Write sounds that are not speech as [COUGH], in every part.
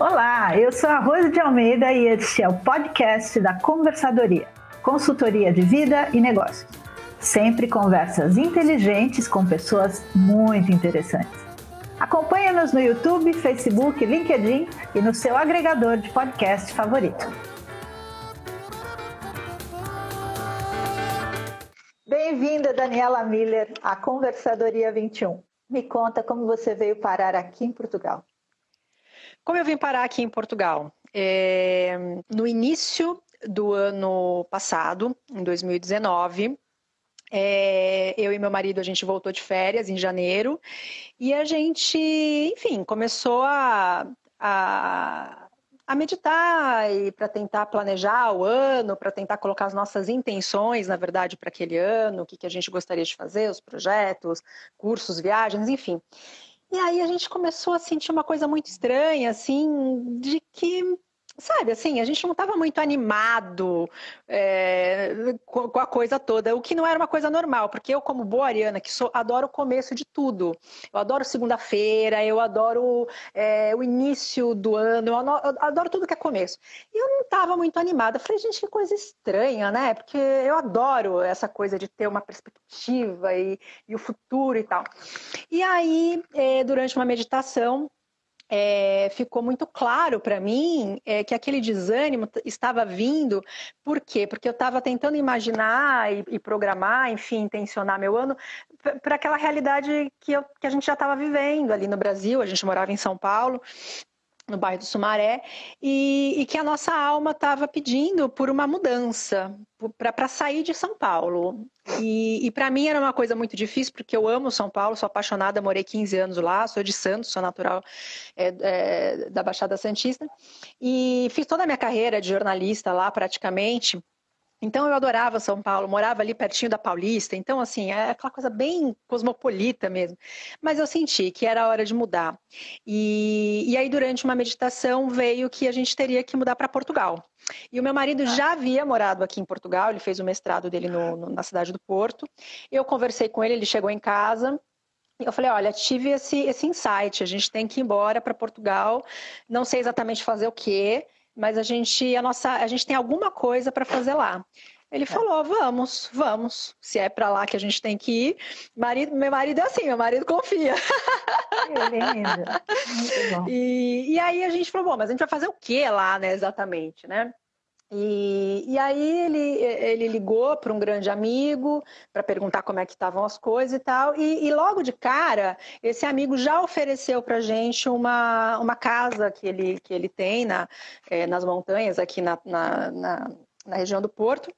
Olá, eu sou a Rose de Almeida e este é o podcast da Conversadoria, consultoria de vida e negócios. Sempre conversas inteligentes com pessoas muito interessantes. Acompanhe-nos no YouTube, Facebook, LinkedIn e no seu agregador de podcast favorito. Bem-vinda, Daniela Miller, à Conversadoria 21. Me conta como você veio parar aqui em Portugal. Como eu vim parar aqui em Portugal? É, no início do ano passado, em 2019, é, eu e meu marido, a gente voltou de férias em janeiro e a gente, enfim, começou a, a, a meditar e para tentar planejar o ano, para tentar colocar as nossas intenções, na verdade, para aquele ano, o que, que a gente gostaria de fazer, os projetos, cursos, viagens, enfim. E aí a gente começou a sentir uma coisa muito estranha, assim, de que sabe, assim, a gente não estava muito animado é, com, a coisa toda, o que não era uma coisa normal, porque eu, como boa ariana, que sou, adoro o começo de tudo. Eu adoro segunda-feira, eu adoro é, o início do ano, eu adoro, eu adoro, tudo que é começo. E eu não estava muito animada. falei, gente, que coisa estranha, né? Porque eu adoro essa coisa de ter uma perspectiva e, e o futuro e tal. E aí, é, durante uma meditação, é, ficou muito claro para mim é, que aquele desânimo estava vindo, por quê? Porque eu estava tentando imaginar e, e, programar, enfim, intencionar meu ano para aquela realidade que, eu, que a gente já estava vivendo ali no Brasil, a gente morava em São Paulo, no bairro do Sumaré, e, e que a nossa alma estava pedindo por uma mudança, para sair de São Paulo. E, e para mim era uma coisa muito difícil, porque eu amo São Paulo, sou apaixonada, morei 15 anos lá, sou de Santos, sou natural é, é, da Baixada Santista, e fiz toda a minha carreira de jornalista lá praticamente. Então eu adorava São Paulo, morava ali pertinho da Paulista, então assim, é aquela coisa bem cosmopolita mesmo. Mas eu senti que era hora de mudar. E, e aí durante uma meditação veio que a gente teria que mudar para Portugal. E o meu marido já havia morado aqui em Portugal, ele fez o mestrado dele no, no, na cidade do Porto. Eu conversei com ele, ele chegou em casa, eu falei, olha, tive esse, esse insight, a gente tem que ir embora para Portugal, não sei exatamente fazer o quê, mas a gente, a nossa, a gente tem alguma coisa para fazer lá. Ele é. falou, vamos, vamos. Se é para lá que a gente tem que ir. Marido, meu marido é assim, meu marido confia. Que lindo. [LAUGHS] Muito bom. E, e aí a gente falou, bom, mas a gente vai fazer o que lá, né, exatamente, né? E, e aí ele, ele ligou para um grande amigo para perguntar como é que estavam as coisas e tal. E, e logo de cara, esse amigo já ofereceu para gente uma, uma casa que ele, que ele tem na, é, nas montanhas aqui na, na, na, na região do Porto.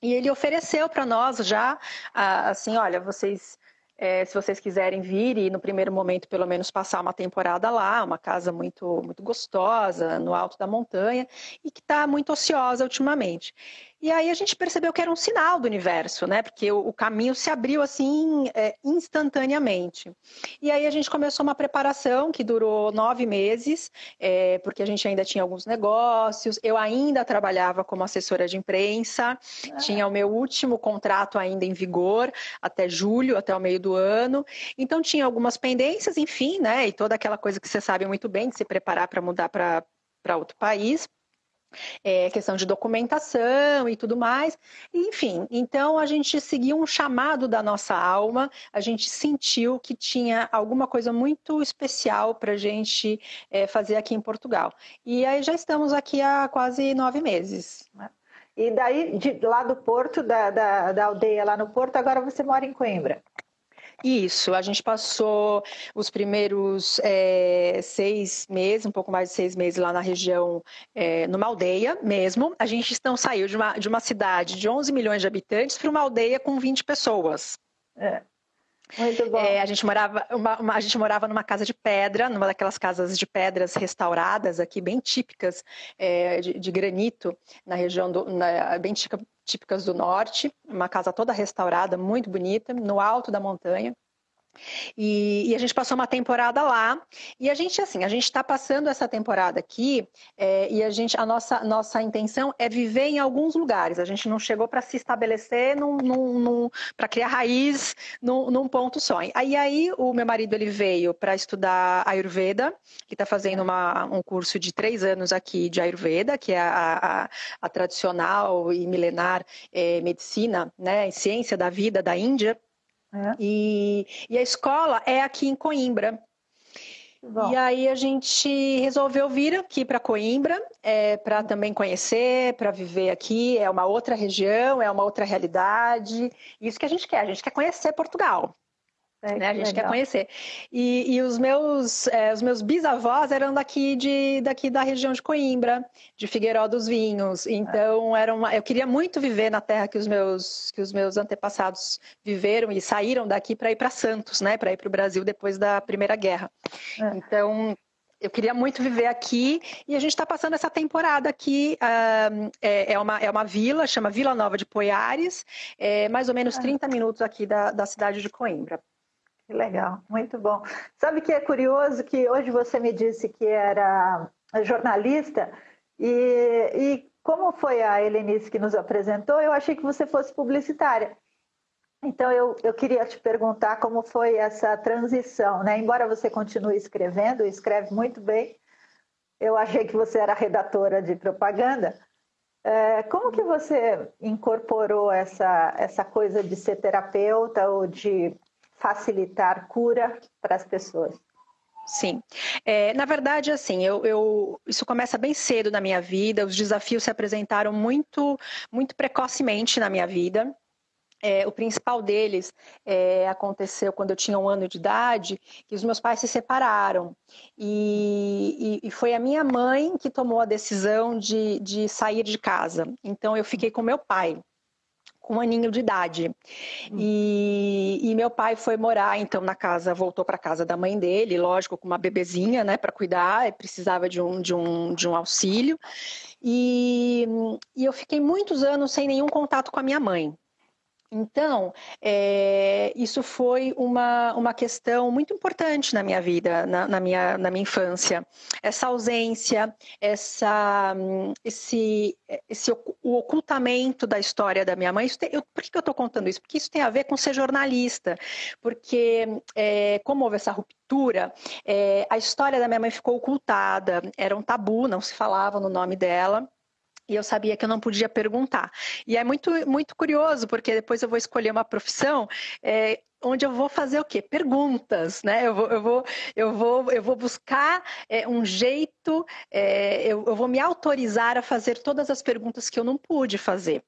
E ele ofereceu para nós já, assim, olha, vocês é, se vocês quiserem vir e no primeiro momento pelo menos passar uma temporada lá, uma casa muito muito gostosa no alto da montanha e que está muito ociosa ultimamente. E aí a gente percebeu que era um sinal do universo, né? Porque o, o caminho se abriu assim é, instantaneamente. E aí a gente começou uma preparação que durou nove meses, é, porque a gente ainda tinha alguns negócios. Eu ainda trabalhava como assessora de imprensa, ah. tinha o meu último contrato ainda em vigor até julho, até o meio do ano. Então tinha algumas pendências, enfim, né? E toda aquela coisa que você sabe muito bem de se preparar para mudar para outro país é, questão de documentação e tudo mais. Enfim, então a gente seguiu um chamado da nossa alma, a gente sentiu que tinha alguma coisa muito especial para a gente é, fazer aqui em Portugal. E aí já estamos aqui há quase nove meses. Né? E daí, de, lá do Porto, da, da, da aldeia lá no Porto, agora você mora em Coimbra. Isso, a gente passou os primeiros é, seis meses, um pouco mais de seis meses lá na região, é, numa aldeia mesmo. A gente então saiu de uma, de uma cidade de 11 milhões de habitantes para uma aldeia com 20 pessoas. É. Muito bom. É, a, gente morava, uma, uma, a gente morava numa casa de pedra, numa daquelas casas de pedras restauradas aqui, bem típicas é, de, de, granito, na região do, na, bem típicas do norte, uma casa toda restaurada, muito bonita, no alto da montanha. E, e, a gente passou uma temporada lá. E a gente, assim, a gente está passando essa temporada aqui é, e a gente, a nossa, nossa intenção é viver em alguns lugares. A gente não chegou para se estabelecer num, num, num para criar raiz num, num, ponto só. Aí, aí o meu marido ele veio para estudar Ayurveda, que está fazendo uma, um curso de três anos aqui de Ayurveda, que é a, a, a tradicional e milenar é, medicina, né, ciência da vida da Índia. É. E, e a escola é aqui em Coimbra. Bom. E aí a gente resolveu vir aqui para Coimbra, é, para também conhecer, para viver aqui. É uma outra região, é uma outra realidade. Isso que a gente quer, a gente quer conhecer Portugal. É, né? A gente legal. quer conhecer. E, e os, meus, é, os meus bisavós eram daqui, de, daqui da região de Coimbra, de Figueiró dos Vinhos. Então, era uma, eu queria muito viver na terra que os meus, que os meus antepassados viveram e saíram daqui para ir para Santos, né? para ir para o Brasil depois da Primeira Guerra. É. Então, eu queria muito viver aqui e a gente está passando essa temporada aqui. Uh, é, é, uma, é uma vila, chama Vila Nova de Poiares, é mais ou menos 30 minutos aqui da, da cidade de Coimbra. Que legal, muito bom. Sabe que é curioso que hoje você me disse que era jornalista e, e como foi a Helenice que nos apresentou, eu achei que você fosse publicitária. Então eu, eu queria te perguntar como foi essa transição, né? Embora você continue escrevendo, escreve muito bem, eu achei que você era redatora de propaganda. É, como que você incorporou essa, essa coisa de ser terapeuta ou de facilitar cura para as pessoas. Sim, é, na verdade, assim, eu, eu, isso começa bem cedo na minha vida. Os desafios se apresentaram muito, muito precocemente na minha vida. É, o principal deles é, aconteceu quando eu tinha um ano de idade, que os meus pais se separaram. E, e, e, foi a minha mãe que tomou a decisão de, de sair de casa. Então eu fiquei com meu pai com um aninho de idade. Hum. E, e, meu pai foi morar, então, na casa, voltou para casa da mãe dele, lógico, com uma bebezinha, né, para cuidar, precisava de um, de um, de um auxílio. E, e eu fiquei muitos anos sem nenhum contato com a minha mãe. Então, é, isso foi uma, uma questão muito importante na minha vida, na, na, minha, na minha infância. Essa ausência, essa, esse, esse o ocultamento da história da minha mãe. Tem, eu, por que eu estou contando isso? Porque isso tem a ver com ser jornalista. Porque, é, como houve essa ruptura, é, a história da minha mãe ficou ocultada, era um tabu, não se falava no nome dela. E eu sabia que eu não podia perguntar. E é muito, muito curioso, porque depois eu vou escolher uma profissão é, onde eu vou fazer o quê? Perguntas, né? Eu vou, eu vou, eu vou, eu vou buscar é, um jeito, é, eu, eu vou me autorizar a fazer todas as perguntas que eu não pude fazer.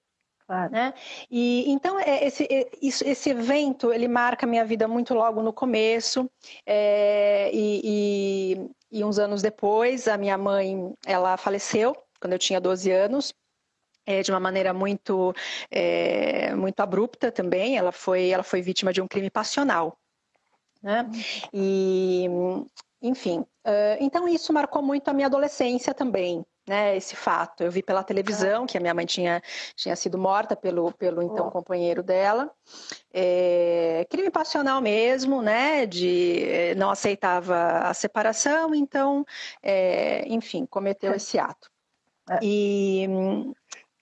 Claro. Né? E então é, esse, é, esse evento ele marca a minha vida muito logo no começo é, e, e, e, uns anos depois a minha mãe ela faleceu quando eu tinha 12 anos. É, de uma maneira muito, é, muito abrupta também. Ela foi, ela foi vítima de um crime passional. Né? E, enfim, uh, então isso marcou muito a minha adolescência também. Né, esse fato. Eu vi pela televisão que a minha mãe tinha, tinha sido morta pelo, pelo então companheiro dela. É, crime passional mesmo, né? De não aceitava a separação, então, é, enfim, cometeu esse ato. É. E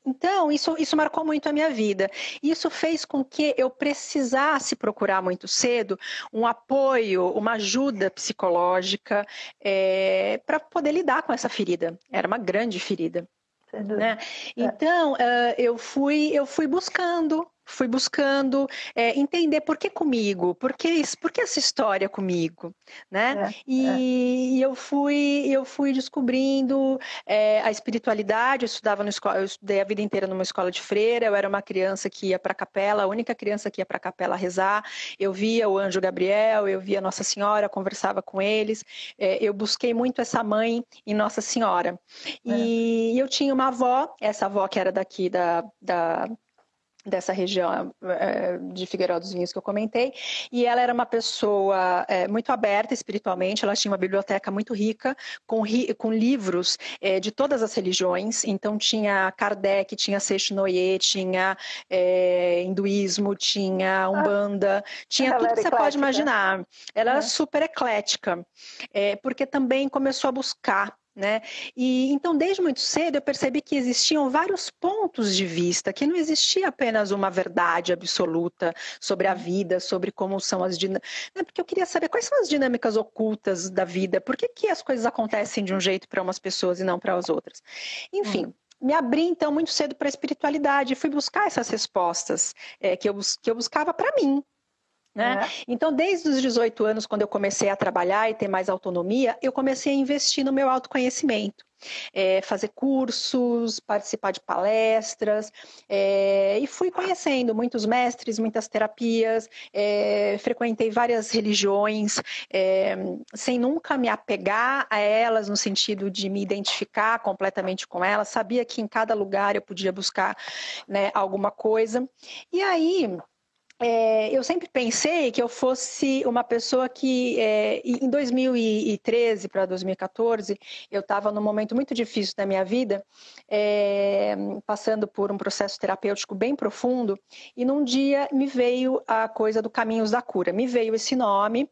então, isso, isso marcou muito a minha vida. Isso fez com que eu precisasse procurar muito cedo um apoio, uma ajuda psicológica é, para poder lidar com essa ferida. Era uma grande ferida. Né? É. Então, uh, eu, fui, eu fui buscando fui buscando é, entender por que comigo, por que, isso, por que essa história comigo, né? É, e, é. e, eu fui eu fui descobrindo é, a espiritualidade. Eu estudava no escola, eu estudei a vida inteira numa escola de freira. Eu era uma criança que ia para a capela, a única criança que ia para a capela rezar. Eu via o anjo Gabriel, eu via Nossa Senhora, conversava com eles. É, eu busquei muito essa mãe em Nossa Senhora. E é. eu tinha uma avó, essa avó que era daqui da, da dessa região é, de Figueiró dos Vinhos que eu comentei, e ela era uma pessoa é, muito aberta espiritualmente, ela tinha uma biblioteca muito rica, com, com livros é, de todas as religiões, então tinha Kardec, tinha Seixinoye, tinha é, hinduísmo, tinha ah. Umbanda, tinha tudo que você eclética. pode imaginar. Ela era super eclética, é, porque também começou a buscar né? E então, desde muito cedo, eu percebi que existiam vários pontos de vista, que não existia apenas uma verdade absoluta sobre a vida, sobre como são as dinâmicas. Né? Porque eu queria saber quais são as dinâmicas ocultas da vida, por que, que as coisas acontecem de um jeito para umas pessoas e não para as outras. Enfim. Hum me abri então muito cedo para a espiritualidade, fui buscar essas respostas é, que, eu, que eu buscava para mim, né? É. Então, desde os 18 anos, quando eu comecei a trabalhar e ter mais autonomia, eu comecei a investir no meu autoconhecimento. É, fazer cursos, participar de palestras, é, e fui conhecendo muitos mestres, muitas terapias, é, frequentei várias religiões, é, sem nunca me apegar a elas no sentido de me identificar completamente com elas, sabia que em cada lugar eu podia buscar né, alguma coisa. E aí é, eu sempre pensei que eu fosse uma pessoa que, é, em 2013 para 2014, eu estava num momento muito difícil da minha vida, é, passando por um processo terapêutico bem profundo, e num dia me veio a coisa do Caminhos da Cura, me veio esse nome.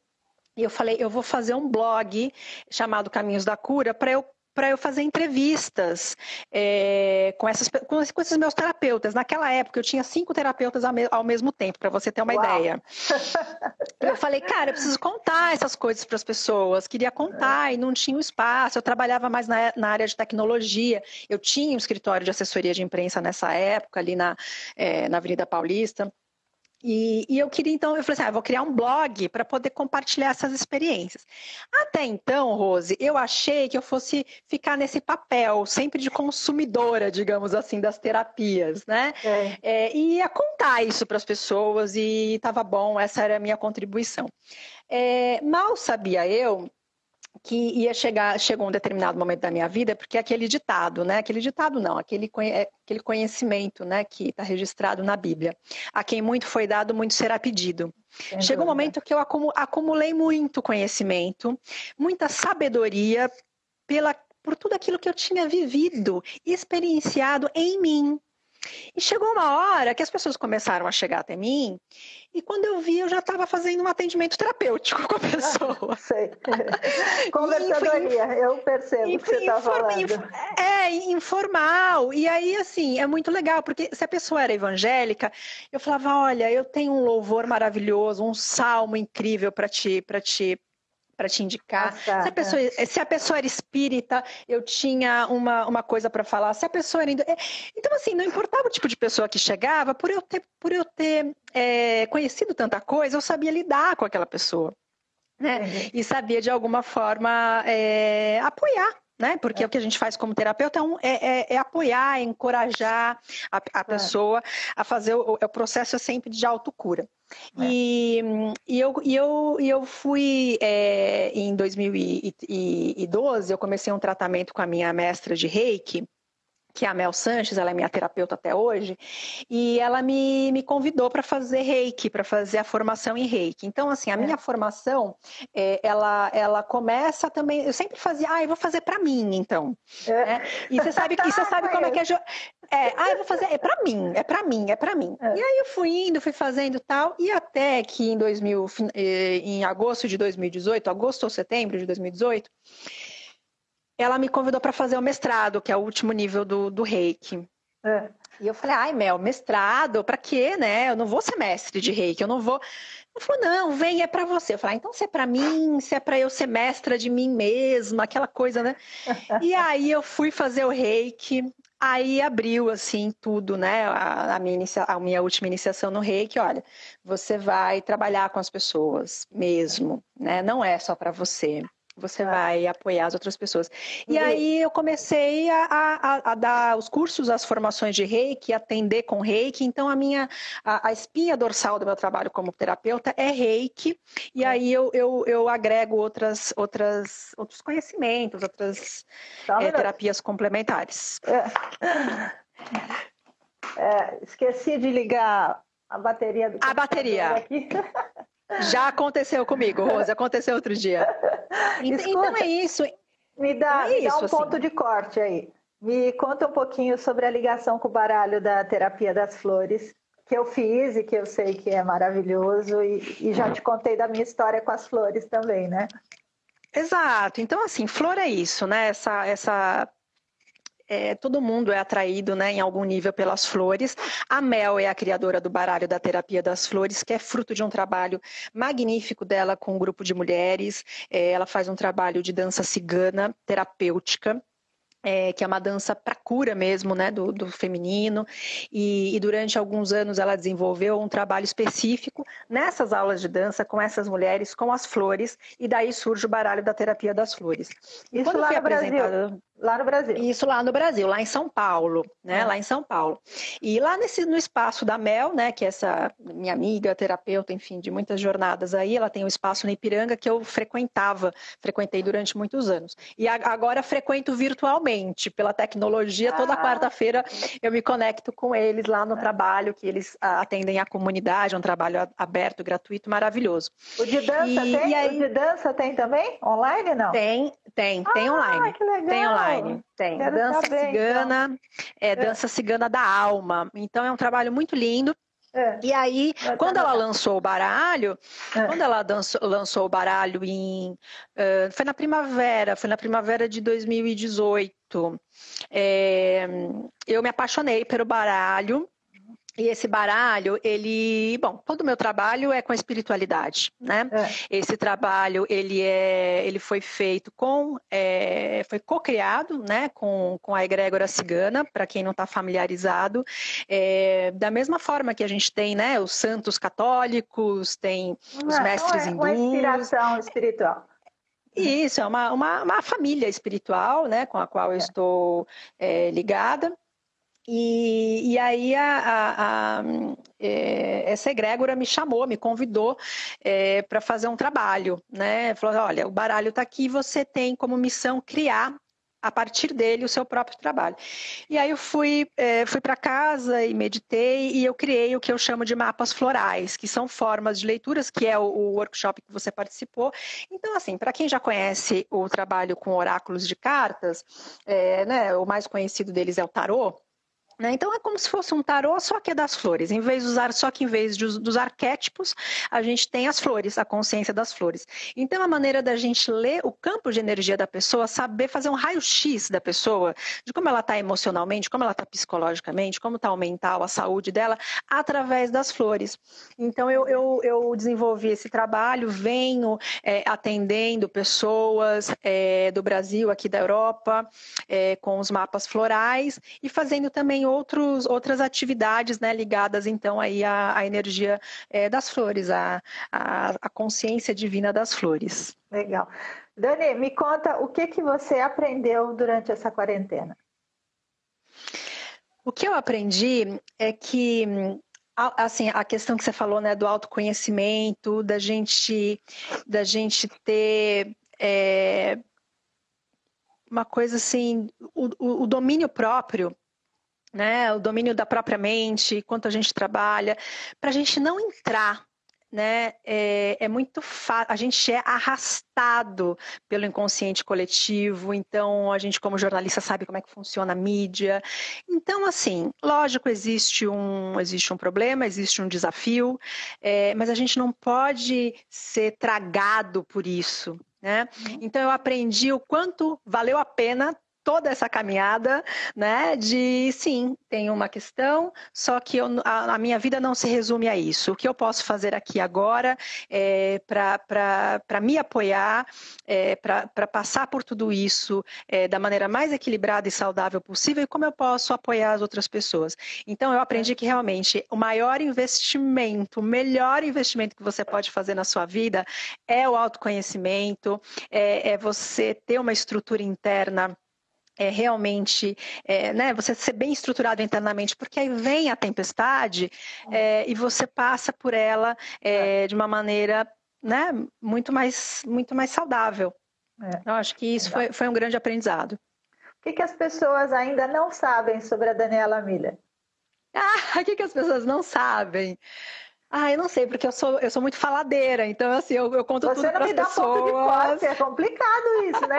E eu falei, eu vou fazer um blog chamado Caminhos da Cura para eu para eu fazer entrevistas é, com, essas, com, com, esses meus terapeutas. Naquela época eu tinha cinco terapeutas ao, me, ao mesmo tempo, para você ter uma Uau. ideia. [LAUGHS] eu falei, cara, eu preciso contar essas coisas para as pessoas. Queria contar é. e não tinha o espaço. Eu trabalhava mais na, na, área de tecnologia. Eu tinha um escritório de assessoria de imprensa nessa época, ali na, é, na Avenida Paulista. E, e, eu queria, então, eu falei assim, ah, vou criar um blog para poder compartilhar essas experiências. Até então, Rose, eu achei que eu fosse ficar nesse papel, sempre de consumidora, digamos assim, das terapias, né? É. É, e ia contar isso para as pessoas e estava bom, essa era a minha contribuição. É, mal sabia eu que ia chegar, chegou um determinado momento da minha vida, porque aquele ditado, né? Aquele ditado não, aquele, é, aquele conhecimento, né? Que está registrado na Bíblia. A quem muito foi dado, muito será pedido. Chegou um momento que eu acumulei muito conhecimento, muita sabedoria pela, por tudo aquilo que eu tinha vivido, experienciado em mim. E chegou uma hora que as pessoas começaram a chegar até mim, e quando eu vi, eu já estava fazendo um atendimento terapêutico com a pessoa. [LAUGHS] Sei. [LAUGHS] Conversadoria, eu percebo o que você está falando. É, informal. E aí, assim, é muito legal, porque se a pessoa era evangélica, eu falava: olha, eu tenho um louvor maravilhoso, um salmo incrível para te, para te para te indicar. Ah, tá, se, a pessoa, é. se a pessoa era espírita, eu tinha uma, uma coisa para falar. Se a pessoa era. É, então, assim, não importava o tipo de pessoa que chegava, por eu ter, por eu ter é, conhecido tanta coisa, eu sabia lidar com aquela pessoa. Né? Uhum. E sabia, de alguma forma, é, apoiar né? Porque é. o que a gente faz como terapeuta é, um, é, é, é apoiar, é encorajar a, a pessoa a fazer o, o processo sempre de autocura. É. E, e, eu, e, eu, e eu fui em 2012, eu comecei um tratamento com a minha mestra de reiki, que é a Mel Sanches, ela é minha terapeuta até hoje, e ela me, me convidou para fazer reiki, para fazer a formação em reiki. Então, assim, a é. minha formação, é, ela, ela começa também. Eu sempre fazia, ah, eu vou fazer para mim, então. É. Né? E você sabe, e você [LAUGHS] sabe como é que é. É, ah, eu vou fazer, é para mim, é para mim, é para mim. É. E aí eu fui indo, fui fazendo tal, e até que em 2000, eh, em agosto de 2018, agosto ou setembro de 2018, ela me convidou para fazer o mestrado, que é o último nível do, do reiki. É. E eu falei, ai, Mel, mestrado, para quê, né? Eu não vou ser mestre de reiki, eu não vou. Ela falou, não, vem, é para você. Eu falei, ah, então se é para mim, se é para eu ser mestra de mim mesma, aquela coisa, né? [LAUGHS] e aí eu fui fazer o reiki, aí abriu, assim, tudo, né? A, a, minha, inicia... a minha última iniciação no reiki, olha, você vai trabalhar com as pessoas mesmo, né? Não é só para você você vai apoiar as outras pessoas. E, e aí eu comecei a, a, a, dar os cursos, as formações de reiki, atender com reiki. Então a minha a, a espinha dorsal do meu trabalho como terapeuta é reiki. E é. aí eu, eu, eu agrego outras, outras, outros conhecimentos, outras é, terapias complementares. É. É, esqueci de ligar a bateria do A bateria. Aqui. [LAUGHS] Já aconteceu comigo, Rose, aconteceu outro dia. [LAUGHS] Então, Escuta, então é isso. Me dá, é me dá um assim. ponto de corte aí. Me conta um pouquinho sobre a ligação com o baralho da terapia das flores, que eu fiz e que eu sei que é maravilhoso, e, e já te contei da minha história com as flores também, né? Exato. Então, assim, flor é isso, né? Essa, essa é, todo mundo é atraído né, em algum nível pelas flores. A Mel é a criadora do baralho da terapia das flores, que é fruto de um trabalho magnífico dela com um grupo de mulheres. É, ela faz um trabalho de dança cigana terapêutica é, que é uma dança para cura mesmo, né, do, do feminino, e, e, durante alguns anos ela desenvolveu um trabalho específico nessas aulas de dança com essas mulheres, com as flores, e daí surge o baralho da terapia das flores. Isso lá no Brasil. Lá no Brasil. Isso lá no Brasil, lá em São Paulo, né? Ah. Lá em São Paulo. E lá nesse no espaço da Mel, né? Que é essa minha amiga, terapeuta, enfim, de muitas jornadas aí, ela tem um espaço no Ipiranga que eu frequentava, frequentei durante muitos anos. E agora frequento virtualmente, pela tecnologia. Toda ah. quarta-feira eu me conecto com eles lá no ah. trabalho, que eles atendem a comunidade, é um trabalho aberto, gratuito, maravilhoso. O de dança e, tem? E aí... O de dança tem também? Online, não? Tem, tem, tem ah, online. Que legal. Tem online online. Tem. Quero dança saber, cigana, então. é, é dança cigana da alma. Então é um trabalho muito lindo. É. E aí, quando ela lançou o baralho, é. quando ela dançou, lançou o baralho em. Uh, foi na primavera, foi na primavera de 2018. É, eu me apaixonei pelo baralho. E esse baralho, ele, bom, todo o meu trabalho é com a espiritualidade, né? É. Esse trabalho, ele é, ele foi feito com, é, foi co-criado, né, com, com a egrégora cigana, para quem não está familiarizado, é, da mesma forma que a gente tem, né, os santos católicos, tem os é, mestres hindus. Uma inspiração espiritual. Isso, é uma, uma, uma, família espiritual, né, com a qual eu é. estou é, ligada. E, e aí a, a, a, é, essa egrégora me chamou, me convidou é, para fazer um trabalho, né? Falou, olha, o baralho está aqui, você tem como missão criar a partir dele o seu próprio trabalho. E aí eu fui, é, fui para casa e meditei e eu criei o que eu chamo de mapas florais, que são formas de leituras, que é o, o workshop que você participou. Então, assim, para quem já conhece o trabalho com oráculos de cartas, é, né, o mais conhecido deles é o tarô. Né? Então é como se fosse um tarô só que é das flores. Em vez de usar, só que em vez de, dos arquétipos, a gente tem as flores, a consciência das flores. Então a maneira da gente ler o campo de energia da pessoa, saber fazer um raio-x da pessoa, de como ela está emocionalmente, como ela está psicologicamente, como está o mental, a saúde dela, através das flores. Então eu, eu, eu desenvolvi esse trabalho, venho é, atendendo pessoas é, do Brasil, aqui da Europa, é, com os mapas florais e fazendo também outros, outras atividades né, ligadas então aí à, à energia é, das flores, à, à, à consciência divina das flores. Legal. Dani, me conta o que, que você aprendeu durante essa quarentena. O que eu aprendi é que assim a questão que você falou né do autoconhecimento da gente da gente ter é, uma coisa assim o, o, o domínio próprio né, o domínio da própria mente, quanto a gente trabalha, para a gente não entrar né, é, é muito fácil, a gente é arrastado pelo inconsciente coletivo, então a gente como jornalista sabe como é que funciona a mídia. Então, assim, lógico, existe um, existe um problema, existe um desafio, é, mas a gente não pode ser tragado por isso, né? Uhum. Então eu aprendi o quanto valeu a pena toda essa caminhada, né, de sim, tem uma questão, só que eu, a, a, minha vida não se resume a isso. O que eu posso fazer aqui agora é, para me apoiar, é, para passar por tudo isso é, da maneira mais equilibrada e saudável possível e como eu posso apoiar as outras pessoas. Então, eu aprendi que realmente o maior investimento, o melhor investimento que você pode fazer na sua vida é o autoconhecimento, é, é você ter uma estrutura interna é, realmente, é, né, você ser bem estruturado internamente, porque aí vem a tempestade é, e você passa por ela é, de uma maneira né, muito, mais, muito mais saudável. É. Eu acho que isso foi, foi um grande aprendizado. O que, que as pessoas ainda não sabem sobre a Daniela Miller? [LAUGHS] Ah, o que, que as pessoas não sabem? Ah, eu não sei, porque eu sou, eu sou muito faladeira, então assim, eu, eu conto Você tudo para as pessoas. Você não me dá ponto de corte, é complicado isso, né?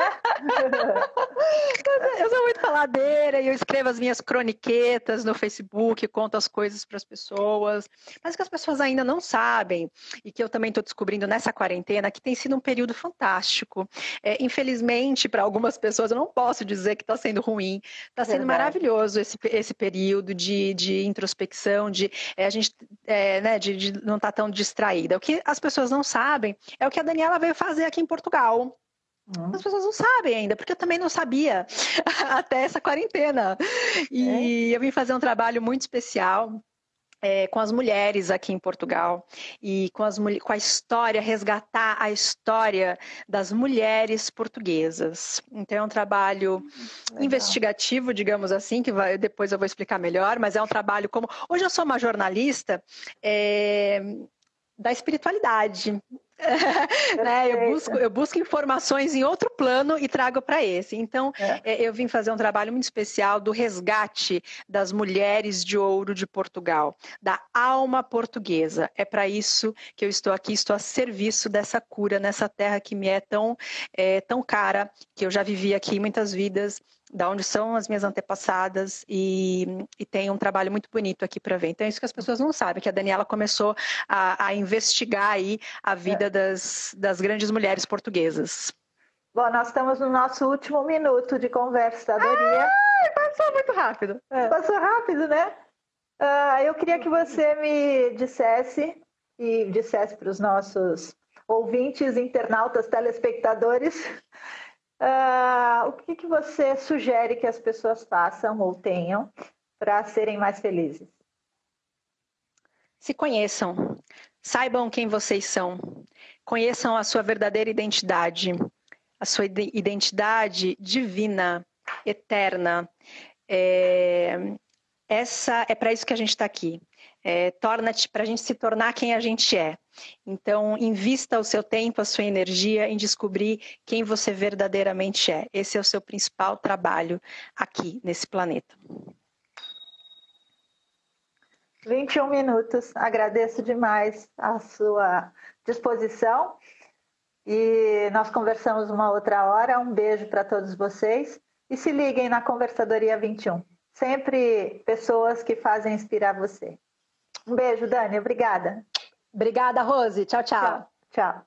eu sou muito faladeira e eu escrevo as minhas croniquetas no Facebook, conto as coisas para as pessoas, mas que as pessoas ainda não sabem e que eu também estou descobrindo nessa quarentena que tem sido um período fantástico. É, infelizmente, para algumas pessoas, eu não posso dizer que está sendo ruim, está sendo Verdade. maravilhoso esse, esse período de, de introspecção, de é, a gente, é, né, de de não estar tá tão distraída. O que as pessoas não sabem é o que a Daniela veio fazer aqui em Portugal. Hum. As pessoas não sabem ainda, porque eu também não sabia [LAUGHS] até essa quarentena. E é. eu vim fazer um trabalho muito especial é, com as mulheres aqui em Portugal e com, as, com a história, resgatar a história das mulheres portuguesas. Então é um trabalho hum, Legal. investigativo, digamos assim, que vai, depois eu vou explicar melhor, mas é um trabalho como. Hoje eu sou uma jornalista. É, da espiritualidade. [LAUGHS] né? eu, busco, eu busco informações em outro plano e trago para esse. Então, é. é. eu vim fazer um trabalho muito especial do resgate das mulheres de ouro de Portugal, da alma portuguesa. É para isso que eu estou aqui, estou a serviço dessa cura nessa terra que me é tão, é, tão cara, que eu já vivi aqui muitas vidas da onde são as minhas antepassadas e, e tem um trabalho muito bonito aqui para ver. Então é isso que as pessoas não sabem, que a Daniela começou a, a investigar aí a vida é. das, das grandes mulheres portuguesas. Bom, nós estamos no nosso último minuto de conversadoria. Ah, passou muito rápido. É. Passou rápido, né? Uh, eu queria que você me dissesse e dissesse para os nossos ouvintes, internautas, telespectadores, Uh, o que, que você sugere que as pessoas façam ou tenham para serem mais felizes? Se conheçam, saibam quem vocês são, conheçam a sua verdadeira identidade, a sua identidade divina, eterna. É, essa é para isso que a gente está aqui é, torna-te para a gente se tornar quem a gente é. Então, invista o seu tempo, a sua energia em descobrir quem você verdadeiramente é. Esse é o seu principal trabalho aqui nesse planeta. 21 minutos. Agradeço demais a sua disposição. E nós conversamos uma outra hora. Um beijo para todos vocês. E se liguem na Conversadoria 21. Sempre pessoas que fazem inspirar você. Um beijo, Dani. Obrigada. Obrigada, Rose. Tchau, tchau. Tchau.